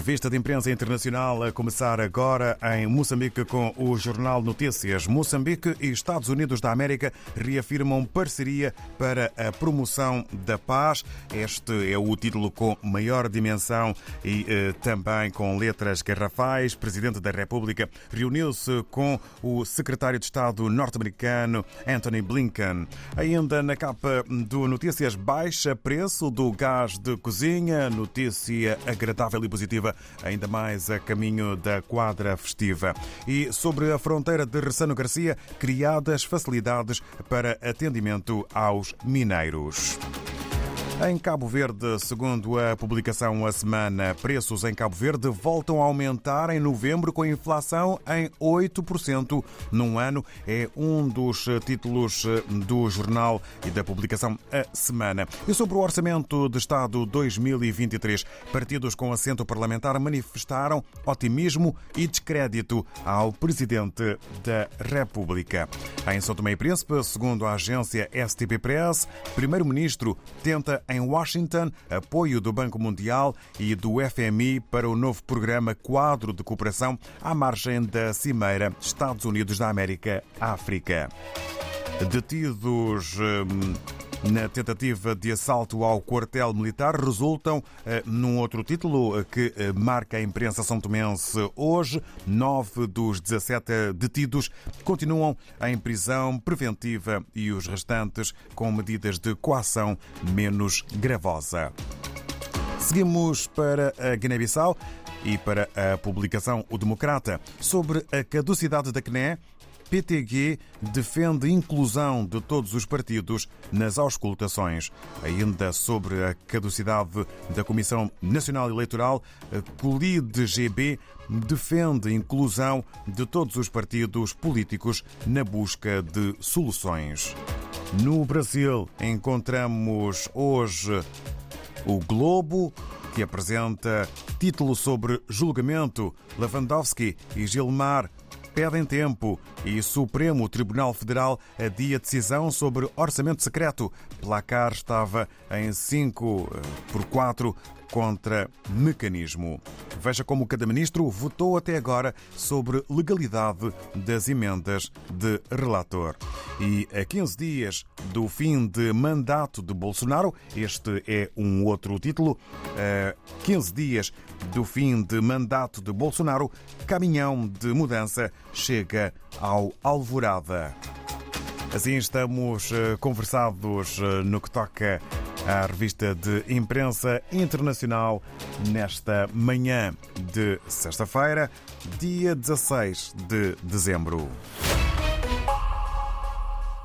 Revista de Imprensa Internacional a começar agora em Moçambique com o Jornal Notícias. Moçambique e Estados Unidos da América reafirmam parceria para a promoção da paz. Este é o título com maior dimensão e eh, também com letras garrafais. Presidente da República reuniu-se com o secretário de Estado norte-americano Anthony Blinken. Ainda na capa do Notícias, baixa preço do gás de cozinha. Notícia agradável e positiva ainda mais a caminho da quadra festiva. E sobre a fronteira de Ressano Garcia, criadas facilidades para atendimento aos mineiros. Em Cabo Verde, segundo a publicação A Semana, preços em Cabo Verde voltam a aumentar em novembro com inflação em 8% num ano. É um dos títulos do jornal e da publicação A Semana. E sobre o Orçamento de Estado 2023, partidos com assento parlamentar manifestaram otimismo e descrédito ao Presidente da República. Em São Tomé e Príncipe, segundo a agência STP Press, Primeiro-Ministro tenta em Washington apoio do Banco Mundial e do FMI para o novo programa Quadro de Cooperação à margem da Cimeira Estados Unidos da América-África. Detidos. Hum, na tentativa de assalto ao quartel militar resultam eh, num outro título eh, que eh, marca a imprensa são tomense hoje. Nove dos 17 detidos continuam em prisão preventiva e os restantes com medidas de coação menos gravosa. Seguimos para a Guiné-Bissau e para a publicação O Democrata sobre a caducidade da CNE. PTG defende inclusão de todos os partidos nas auscultações. Ainda sobre a caducidade da Comissão Nacional Eleitoral, COLIDE-GB defende inclusão de todos os partidos políticos na busca de soluções. No Brasil, encontramos hoje o Globo, que apresenta título sobre julgamento. Lewandowski e Gilmar pedem tempo e Supremo Tribunal Federal adia decisão sobre orçamento secreto. Placar estava em 5 por 4 contra mecanismo. Veja como cada ministro votou até agora sobre legalidade das emendas de relator. E a 15 dias do fim de mandato de Bolsonaro, este é um outro título, a 15 dias do fim de mandato de Bolsonaro, caminhão de mudança chega ao Alvorada. Assim estamos eh, conversados eh, no que toca à revista de imprensa internacional nesta manhã de sexta-feira, dia 16 de dezembro.